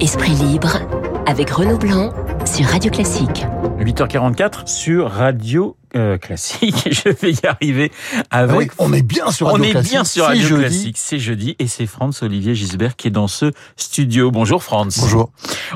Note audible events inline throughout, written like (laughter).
Esprit libre avec Renaud Blanc sur Radio Classique. 8h44 sur Radio euh, Classique. (laughs) Je vais y arriver avec. Ah oui, on est bien sur On Radio est Classique. bien sur C'est Radio jeudi. Classique. C'est jeudi et c'est Franz Olivier Gisbert qui est dans ce studio. Bonjour Franz. Bonjour.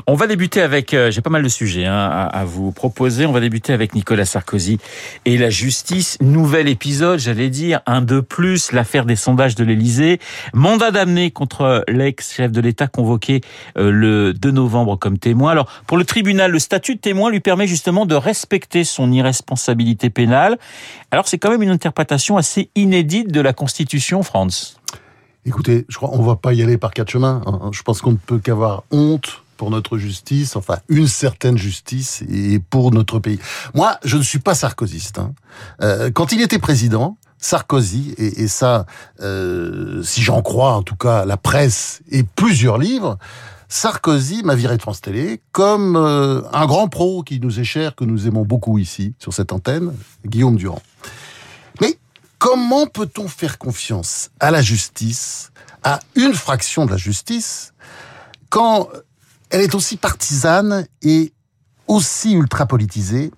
On va débuter avec. euh, J'ai pas mal de sujets hein, à, à vous proposer. On va débuter avec Nicolas Sarkozy et la justice. Nouvel épisode, j'allais dire un de plus. L'affaire des sondages de l'Élysée. Mandat d'amener contre l'ex-chef de l'État convoqué euh, le 2 novembre comme témoin. Alors pour le tribunal, le statut de témoin lui permet justement de respecter son irresponsabilité pénale. Alors c'est quand même une interprétation assez inédite de la Constitution, France. Écoutez, je crois on va pas y aller par quatre chemins. hein. Je pense qu'on ne peut qu'avoir honte pour notre justice, enfin une certaine justice et pour notre pays. Moi, je ne suis pas sarkozyste. hein. Euh, quand il était président, Sarkozy, et, et ça, euh, si j'en crois en tout cas la presse et plusieurs livres, Sarkozy m'a viré de France Télé comme euh, un grand pro qui nous est cher, que nous aimons beaucoup ici, sur cette antenne, Guillaume Durand. Mais comment peut-on faire confiance à la justice, à une fraction de la justice, quand elle est aussi partisane et aussi ultra politisée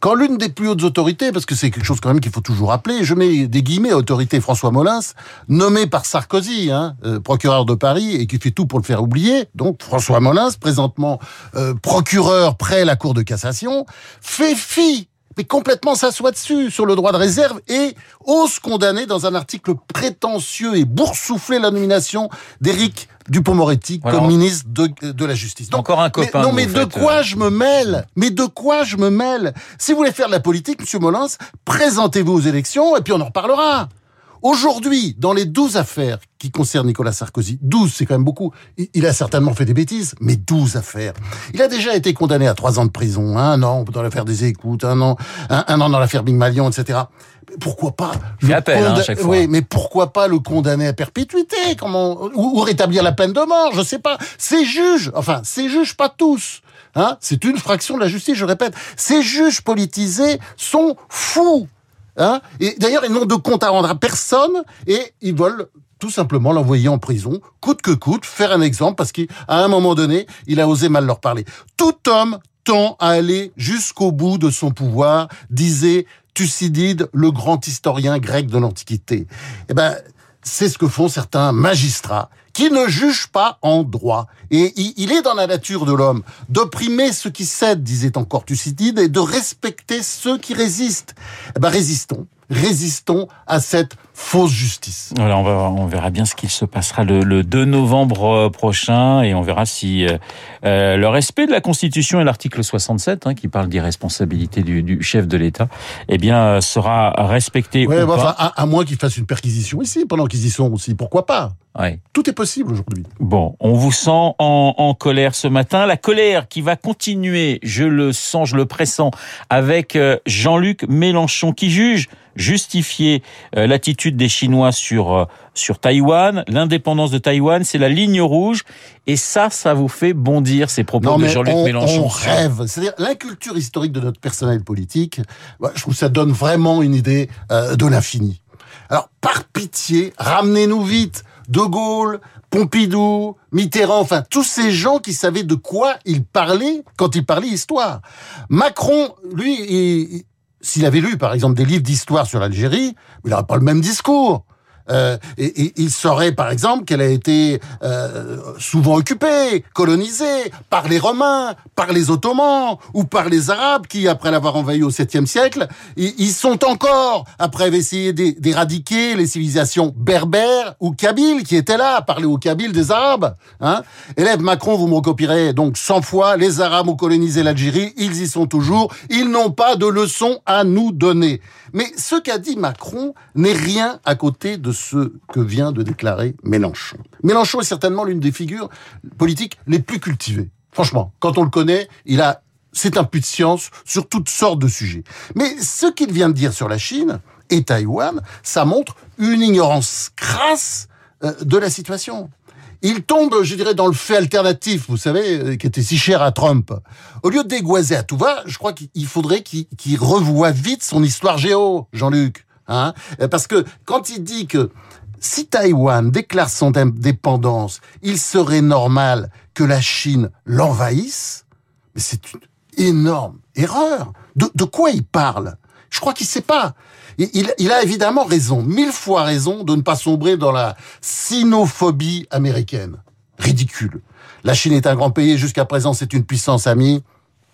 quand l'une des plus hautes autorités, parce que c'est quelque chose quand même qu'il faut toujours rappeler, je mets des guillemets autorité François Molins, nommé par Sarkozy, hein, euh, procureur de Paris, et qui fait tout pour le faire oublier, donc François Molins, présentement euh, procureur près la Cour de cassation, fait fi mais complètement s'assoit dessus sur le droit de réserve et ose condamner dans un article prétentieux et boursoufler la nomination d'Éric Dupont-Moretti Voilà. comme ministre de, de la Justice. Donc, Encore un mais- copain. non, que mais de quoi euh, je me mêle Mais de quoi je me mêle? Si vous voulez faire de la politique, Monsieur Molins, présentez-vous aux élections et puis on en reparlera. Aujourd'hui, dans les 12 affaires qui concernent Nicolas Sarkozy, 12 c'est quand même beaucoup, il- il a certainement fait des bêtises, mais 12 affaires. Il a déjà été condamné à 3 ans de prison, un an dans l'affaire des écoutes, un an, un, un an dans l'affaire Big Malion, etc. Pourquoi pas fait le appel, hein, chaque fois. Oui, mais pourquoi pas le condamner à perpétuité comment, ou, ou rétablir la peine de mort Je sais pas. Ces juges, enfin, ces juges, pas tous. Hein, c'est une fraction de la justice, je répète. Ces juges politisés sont fous. Hein? Et d'ailleurs, ils n'ont de compte à rendre à personne et ils veulent tout simplement l'envoyer en prison, coûte que coûte, faire un exemple parce qu'à un moment donné, il a osé mal leur parler. Tout homme tend à aller jusqu'au bout de son pouvoir, disait Thucydide, le grand historien grec de l'Antiquité. Eh ben, c'est ce que font certains magistrats qui ne jugent pas en droit. Et il est dans la nature de l'homme d'opprimer ceux qui cèdent, disait encore Thucydide, et de respecter ceux qui résistent. Eh ben, résistons, résistons à cette fausse justice. Voilà, on, va, on verra bien ce qu'il se passera le, le 2 novembre euh, prochain et on verra si euh, euh, le respect de la Constitution et l'article 67, hein, qui parle d'irresponsabilité du, du chef de l'État, eh bien, sera respecté Ouais, ou bah, pas. enfin, à, à moins qu'ils fassent une perquisition ici, pendant qu'ils y sont aussi. Pourquoi pas? Ouais. Tout est possible aujourd'hui. Bon, on vous sent en, en colère ce matin. La colère qui va continuer, je le sens, je le pressens, avec Jean-Luc Mélenchon qui juge justifier euh, l'attitude des Chinois sur euh, sur Taïwan, l'indépendance de Taïwan, c'est la ligne rouge. Et ça, ça vous fait bondir ces propos Non, de Jean-Luc on, Mélenchon. on rêve. C'est-à-dire, l'inculture historique de notre personnel politique, bah, je trouve que ça donne vraiment une idée euh, de l'infini. Alors, par pitié, ramenez-nous vite De Gaulle, Pompidou, Mitterrand, enfin, tous ces gens qui savaient de quoi ils parlaient quand ils parlaient histoire. Macron, lui, il- s'il avait lu, par exemple, des livres d'histoire sur l'Algérie, il n'aurait pas le même discours. Euh, et, et il saurait, par exemple, qu'elle a été euh, souvent occupée, colonisée par les Romains, par les Ottomans ou par les Arabes qui, après l'avoir envahi au 7e siècle, ils, sont encore, après avoir essayé d'é- d'éradiquer les civilisations berbères ou kabyles qui étaient là, parler aux kabyles des Arabes. Hein Élève Macron, vous me recopierez donc 100 fois, les Arabes ont colonisé l'Algérie, ils y sont toujours, ils n'ont pas de leçons à nous donner. Mais ce qu'a dit Macron n'est rien à côté de ce que vient de déclarer Mélenchon. Mélenchon est certainement l'une des figures politiques les plus cultivées. Franchement, quand on le connaît, il a, c'est un de science sur toutes sortes de sujets. Mais ce qu'il vient de dire sur la Chine et Taïwan, ça montre une ignorance crasse euh, de la situation. Il tombe, je dirais, dans le fait alternatif, vous savez, euh, qui était si cher à Trump. Au lieu de dégoiser à tout va, je crois qu'il faudrait qu'il revoie vite son histoire géo, Jean-Luc. Hein Euh, Parce que quand il dit que Si Taïwan déclare son indépendance, il serait normal que la Chine l'envahisse. Mais c'est une énorme erreur. De, quoi il parle? Je crois qu'il sait pas. Il, il, a évidemment raison, mille fois raison, de ne pas sombrer dans la sinophobie américaine. Ridicule. La Chine est un grand pays, jusqu'à présent c'est une puissance amie.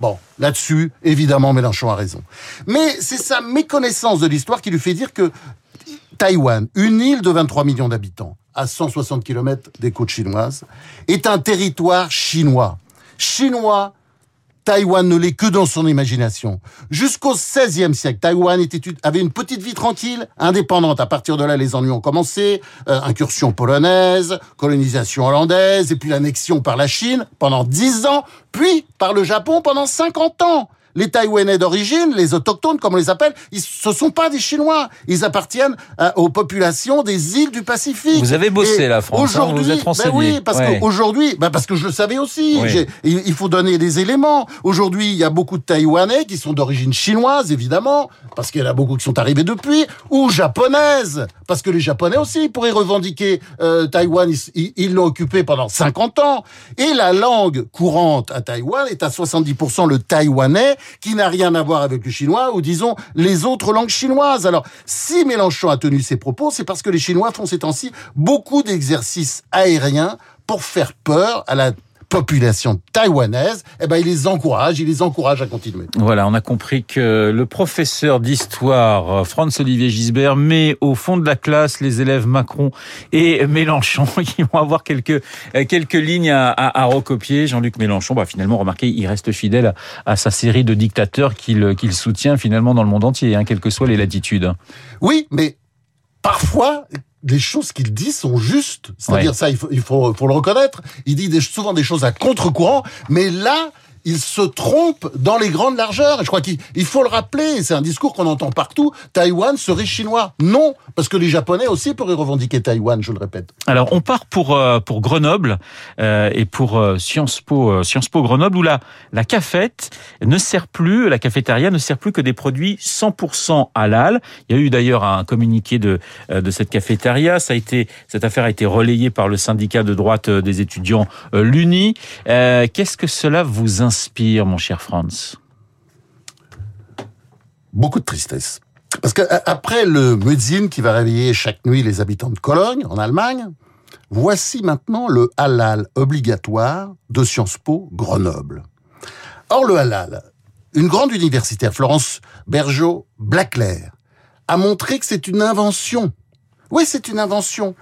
Bon, là-dessus, évidemment, Mélenchon a raison. Mais c'est sa méconnaissance de l'histoire qui lui fait dire que Taïwan, une île de 23 millions d'habitants, à 160 km des côtes chinoises, est un territoire chinois. Chinois Taïwan ne l'est que dans son imagination. Jusqu'au XVIe siècle, Taïwan avait une petite vie tranquille, indépendante. À partir de là, les ennuis ont commencé. Euh, incursion polonaise, colonisation hollandaise, et puis l'annexion par la Chine pendant dix ans, puis par le Japon pendant 50 ans les Taïwanais d'origine, les autochtones, comme on les appelle, ils, ce sont pas des Chinois. Ils appartiennent euh, aux populations des îles du Pacifique. Vous avez bossé la France, hein, vous êtes Ben oui, parce qu'aujourd'hui, ben parce que je le savais aussi. Il faut donner des éléments. Aujourd'hui, il y a beaucoup de Taïwanais qui sont d'origine chinoise, évidemment, parce qu'il y en a beaucoup qui sont arrivés depuis, ou japonaises, parce que les Japonais aussi pourraient revendiquer euh, Taïwan. Ils l'ont occupé pendant 50 ans. Et la langue courante à Taïwan est à 70% le taïwanais qui n'a rien à voir avec le chinois ou disons les autres langues chinoises. Alors, si Mélenchon a tenu ses propos, c'est parce que les Chinois font ces temps-ci beaucoup d'exercices aériens pour faire peur à la population taïwanaise, eh ben, il les encourage, il les encourage à continuer. Voilà, on a compris que le professeur d'histoire, euh, Franz-Olivier Gisbert, met au fond de la classe les élèves Macron et Mélenchon, (laughs) qui vont avoir quelques, euh, quelques lignes à, à, recopier. Jean-Luc Mélenchon, bah, finalement, remarquez, il reste fidèle à, sa série de dictateurs qu'il qu'il soutient finalement dans le monde entier, hein, quelles que soient les latitudes. Oui, mais parfois, les choses qu'il dit sont justes. C'est-à-dire ça, il faut, il faut, faut, le reconnaître. Il dit des, souvent des choses à contre-courant, mais là, il se trompe dans les grandes largeurs. Et je crois qu'il faut le rappeler, c'est un discours qu'on entend partout, Taïwan serait chinois. Non, parce que les Japonais aussi pourraient revendiquer Taïwan, je le répète. Alors on part pour euh, pour Grenoble euh, et pour euh, Sciences Po Sciences Po Grenoble où la la cafette ne sert plus, la cafétéria ne sert plus que des produits 100% halal. Il y a eu d'ailleurs un communiqué de de cette cafétéria. Ça a été cette affaire a été relayée par le syndicat de droite des étudiants l'Uni. Qu'est-ce que cela vous inspire, mon cher Franz Beaucoup de tristesse. Parce que après le Muezzin qui va réveiller chaque nuit les habitants de Cologne, en Allemagne, voici maintenant le halal obligatoire de Sciences Po Grenoble. Or, le halal, une grande universitaire, Florence Bergeau Blackler, a montré que c'est une invention. Oui, c'est une invention.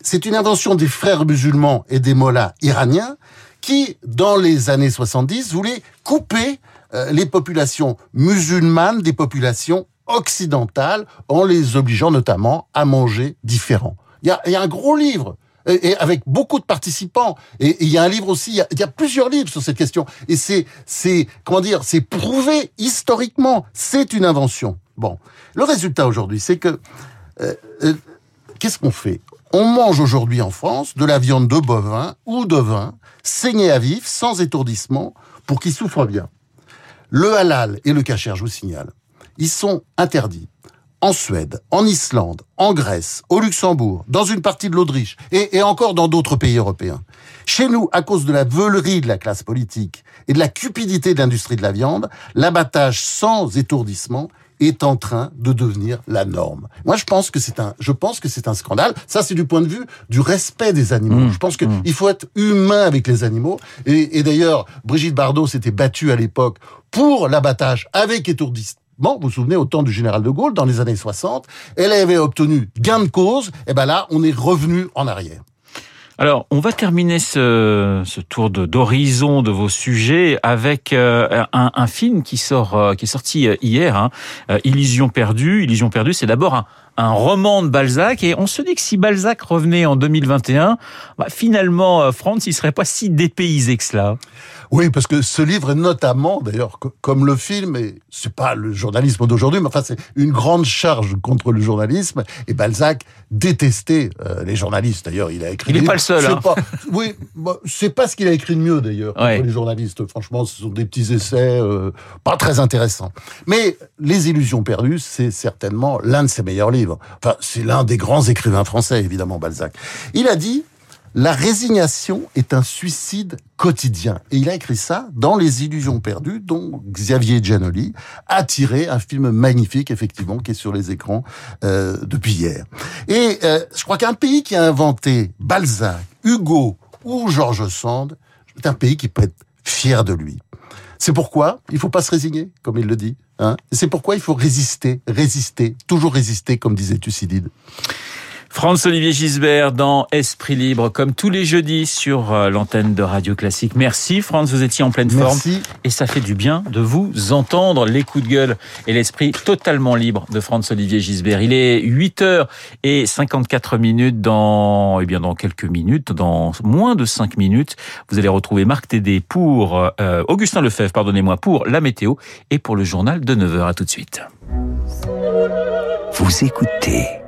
C'est une invention des frères musulmans et des mollahs iraniens qui, dans les années 70, voulaient couper euh, les populations musulmanes des populations occidentales en les obligeant notamment à manger différent. Il y a, un gros livre et, avec beaucoup de participants. Et, il y a un livre aussi, il y a, il y a plusieurs livres sur cette question. Et c'est, c'est, comment dire, c'est prouvé historiquement. C'est une invention. Bon, le résultat aujourd'hui, c'est que euh, euh, qu'est-ce qu'on fait? On mange aujourd'hui en France de la viande de bovin ou de vin saignée à vif, sans étourdissement, pour qu'il souffre bien. Le halal et le kasher, je vous signale, ils sont interdits en Suède, en Islande, en Grèce, au Luxembourg, dans une partie de l'Autriche et, et, encore dans d'autres pays européens. Chez nous, à cause de la veulerie de la classe politique et de la cupidité de l'industrie de la viande, l'abattage sans étourdissement est en train de devenir la norme. Moi, je pense que c'est un, je pense que c'est un scandale. Ça, c'est du point de vue du respect des animaux. Mmh, je pense qu'il mmh. faut être humain avec les animaux. Et, et d'ailleurs, Brigitte Bardot s'était battue à l'époque pour l'abattage avec étourdissement Bon, vous vous souvenez, au temps du général de Gaulle, dans les années 60, elle avait obtenu gain de cause, et ben là, on est revenu en arrière. Alors, on va terminer ce, ce tour d'horizon de, vos sujets avec euh, un, un, film qui sort, euh, qui est sorti euh, hier, hein, Illusion perdue. Illusion perdue, c'est d'abord un, un roman de Balzac et on se dit que si Balzac revenait en 2021, bah, finalement, France, il serait pas si dépaysé que cela. Oui, parce que ce livre est notamment, d'ailleurs, comme le film, et c'est pas le journalisme d'aujourd'hui, mais enfin c'est une grande charge contre le journalisme. Et Balzac détestait euh, les journalistes. D'ailleurs, il a écrit. Il n'est pas le seul. Hein. Pas, oui, c'est pas ce qu'il a écrit de mieux d'ailleurs contre les journalistes. Franchement, ce sont des petits essais euh, pas très intéressants. Mais Les Illusions perdues, c'est certainement l'un de ses meilleurs livres. Enfin, c'est l'un des grands écrivains français, évidemment, Balzac. Il a dit la résignation est un suicide quotidien. Et il a écrit ça dans Les Illusions perdues, dont Xavier Giannoli a tiré un film magnifique, effectivement, qui est sur les écrans euh, depuis hier. Et euh, je crois qu'un pays qui a inventé Balzac, Hugo ou Georges Sand, c'est un pays qui peut être fier de lui. C'est pourquoi il faut pas se résigner, comme il le dit. Hein c'est pourquoi il faut résister, résister, toujours résister, comme disait Thucydide. Franz-Olivier Gisbert dans Esprit Libre, comme tous les jeudis sur euh, l'antenne de Radio Classique. Merci Franz, vous étiez en pleine forme. Et ça fait du bien de vous entendre les coups de gueule et l'esprit totalement libre de Franz-Olivier Gisbert. Il est 8h et 54 minutes dans, eh bien, dans quelques minutes, dans moins de 5 minutes. Vous allez retrouver Marc Tédé pour, euh, Augustin Lefebvre, pardonnez-moi, pour la météo et pour le journal de 9h. À tout de suite. Vous écoutez